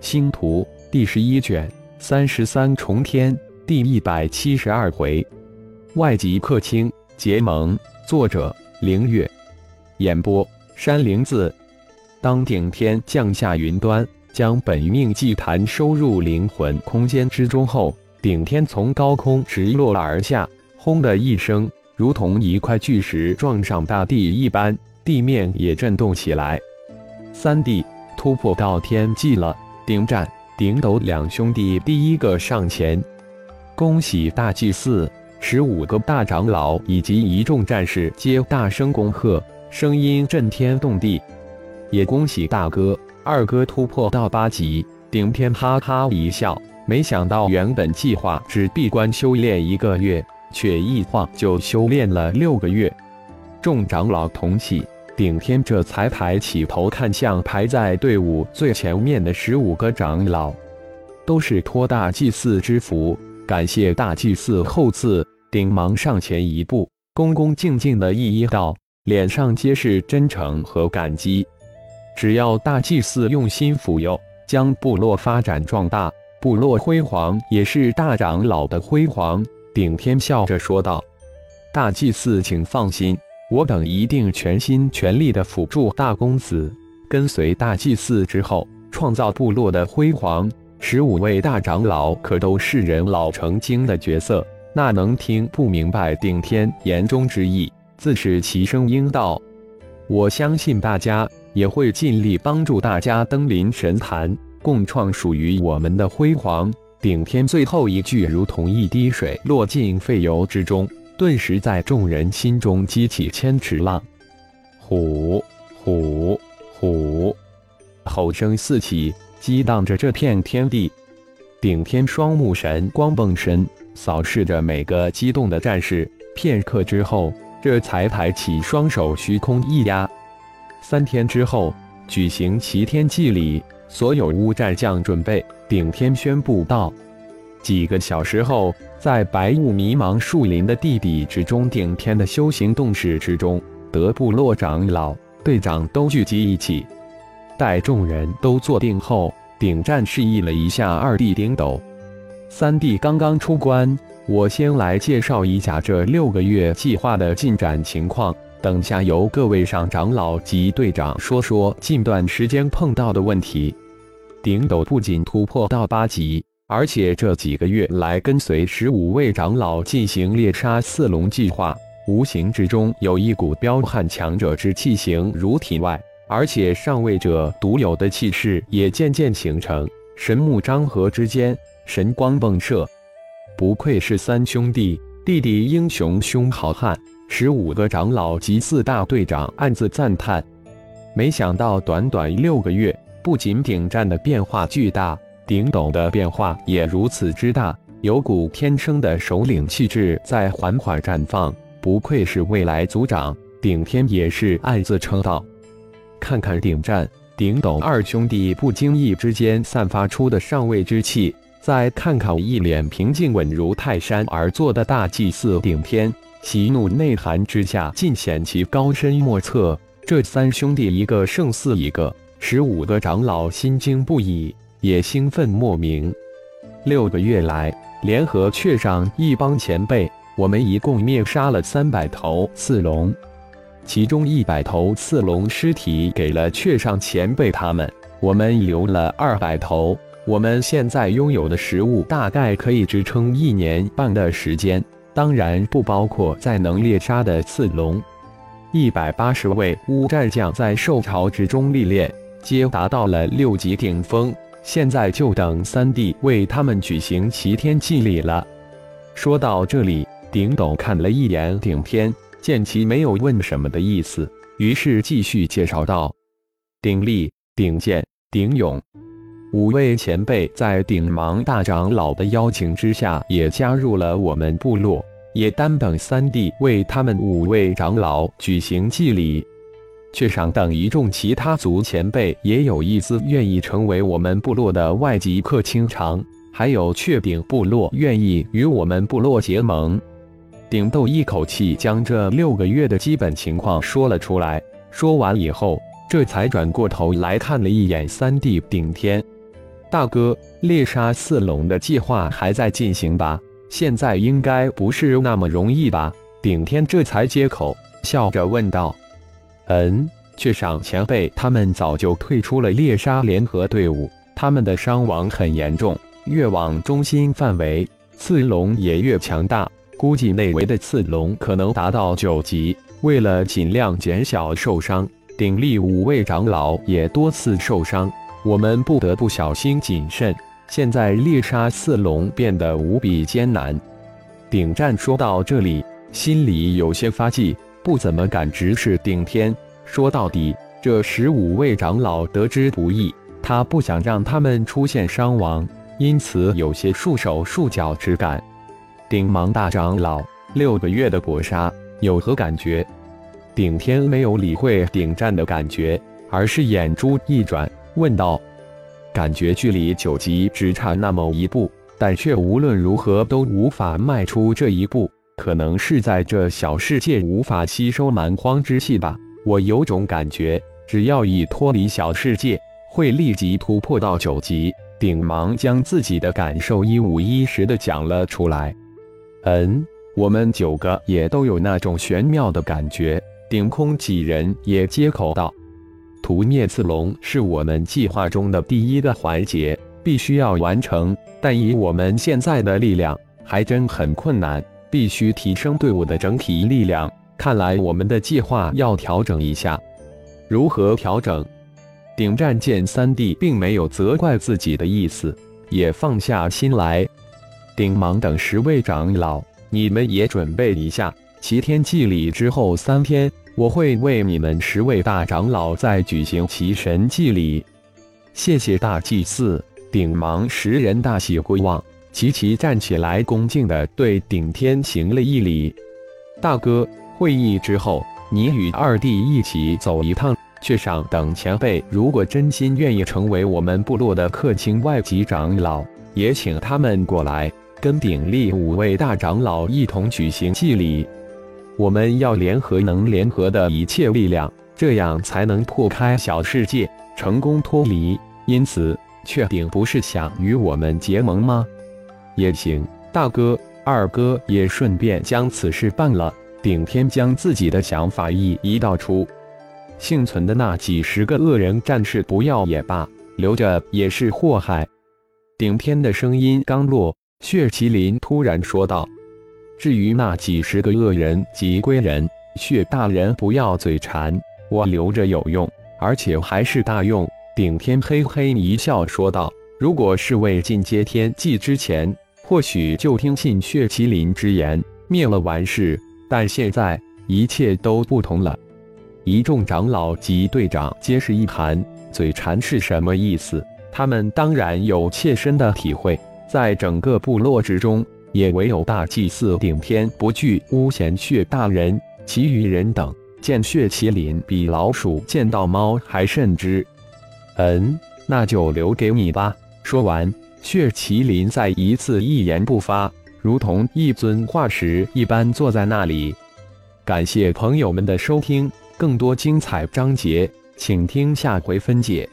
星图第十一卷三十三重天第一百七十二回，外籍客卿结盟。作者：凌月。演播：山灵子。当顶天降下云端，将本命祭坛收入灵魂空间之中后，顶天从高空直落而下，轰的一声，如同一块巨石撞上大地一般，地面也震动起来。三弟突破到天际了。顶战、顶斗两兄弟第一个上前，恭喜大祭司！十五个大长老以及一众战士皆大声恭贺，声音震天动地。也恭喜大哥、二哥突破到八级。顶天哈哈一笑，没想到原本计划只闭关修炼一个月，却一晃就修炼了六个月。众长老同喜。顶天这才抬起头看向排在队伍最前面的十五个长老，都是托大祭司之福，感谢大祭司厚赐。顶忙上前一步，恭恭敬敬的一一道，脸上皆是真诚和感激。只要大祭司用心抚佑，将部落发展壮大，部落辉煌也是大长老的辉煌。顶天笑着说道：“大祭司，请放心。”我等一定全心全力的辅助大公子，跟随大祭司之后，创造部落的辉煌。十五位大长老可都是人老成精的角色，那能听不明白顶天言中之意，自是齐声应道：“我相信大家也会尽力帮助大家登临神坛，共创属于我们的辉煌。”顶天最后一句如同一滴水落进沸油之中。顿时在众人心中激起千尺浪，虎虎虎，吼声四起，激荡着这片天地。顶天双目神光迸身，扫视着每个激动的战士，片刻之后，这才抬起双手，虚空一压。三天之后举行齐天祭礼，所有乌战将准备。顶天宣布道。几个小时后，在白雾迷茫树林的地底之中，顶天的修行洞室之中，德部落长老、队长都聚集一起。待众人都坐定后，顶战示意了一下二弟顶斗：“三弟刚刚出关，我先来介绍一下这六个月计划的进展情况。等下由各位上长老及队长说说近段时间碰到的问题。”顶斗不仅突破到八级。而且这几个月来跟随十五位长老进行猎杀四龙计划，无形之中有一股彪悍强者之气形如体外，而且上位者独有的气势也渐渐形成。神木张合之间，神光迸射，不愧是三兄弟，弟弟英雄，兄好汉。十五个长老及四大队长暗自赞叹，没想到短短六个月，不仅顶战的变化巨大。顶斗的变化也如此之大，有股天生的首领气质在缓缓绽放，不愧是未来族长。顶天也是暗自称道。看看顶战、顶斗二兄弟不经意之间散发出的上位之气，再看看一脸平静稳如泰山而坐的大祭司顶天，喜怒内涵之下尽显其高深莫测。这三兄弟一个胜似一个，十五个长老心惊不已。也兴奋莫名。六个月来，联合雀上一帮前辈，我们一共灭杀了三百头刺龙，其中一百头刺龙尸体给了雀上前辈他们，我们留了二百头。我们现在拥有的食物大概可以支撑一年半的时间，当然不包括在能猎杀的刺龙。一百八十位乌战将在兽潮之中历练，皆达到了六级顶峰。现在就等三弟为他们举行齐天祭礼了。说到这里，顶斗看了一眼顶天，见其没有问什么的意思，于是继续介绍道：“鼎立、鼎剑、鼎勇五位前辈在顶芒大长老的邀请之下，也加入了我们部落，也单等三弟为他们五位长老举行祭礼。”雀上等一众其他族前辈也有一丝，愿意成为我们部落的外籍客卿长，还有雀顶部落愿意与我们部落结盟。顶斗一口气将这六个月的基本情况说了出来，说完以后，这才转过头来看了一眼三弟顶天。大哥，猎杀四龙的计划还在进行吧？现在应该不是那么容易吧？顶天这才接口，笑着问道：“嗯，雀上前辈他们早就退出了猎杀联合队伍，他们的伤亡很严重。越往中心范围，刺龙也越强大，估计内围的刺龙可能达到九级。为了尽量减小受伤，鼎力五位长老也多次受伤。”我们不得不小心谨慎。现在猎杀四龙变得无比艰难。顶战说到这里，心里有些发悸，不怎么敢直视顶天。说到底，这十五位长老得之不易，他不想让他们出现伤亡，因此有些束手束脚之感。顶芒大长老，六个月的搏杀有何感觉？顶天没有理会顶战的感觉，而是眼珠一转。问道：“感觉距离九级只差那么一步，但却无论如何都无法迈出这一步。可能是在这小世界无法吸收蛮荒之气吧。我有种感觉，只要一脱离小世界，会立即突破到九级。”顶芒将自己的感受一五一十的讲了出来。嗯，我们九个也都有那种玄妙的感觉。顶空几人也接口道。屠灭刺龙是我们计划中的第一个环节，必须要完成。但以我们现在的力量，还真很困难，必须提升队伍的整体力量。看来我们的计划要调整一下。如何调整？顶战见三弟并没有责怪自己的意思，也放下心来。顶芒等十位长老，你们也准备一下，齐天祭礼之后三天。我会为你们十位大长老再举行齐神祭礼，谢谢大祭司。顶芒十人大喜过望，齐齐站起来，恭敬地对顶天行了一礼。大哥，会议之后，你与二弟一起走一趟。去上等前辈，如果真心愿意成为我们部落的客卿外籍长老，也请他们过来，跟鼎力五位大长老一同举行祭礼。我们要联合能联合的一切力量，这样才能破开小世界，成功脱离。因此，确定不是想与我们结盟吗？也行，大哥、二哥也顺便将此事办了。顶天将自己的想法一一道出：幸存的那几十个恶人战士不要也罢，留着也是祸害。顶天的声音刚落，血麒麟突然说道。至于那几十个恶人及归人，血大人不要嘴馋，我留着有用，而且还是大用。顶天嘿嘿一笑说道：“如果是为进阶天际之前，或许就听信血麒麟之言，灭了完事。但现在一切都不同了。”一众长老及队长皆是一寒，嘴馋是什么意思？他们当然有切身的体会，在整个部落之中。也唯有大祭司顶天不惧巫贤血大人，其余人等见血麒麟比老鼠见到猫还甚之。嗯，那就留给你吧。说完，血麒麟再一次一言不发，如同一尊化石一般坐在那里。感谢朋友们的收听，更多精彩章节，请听下回分解。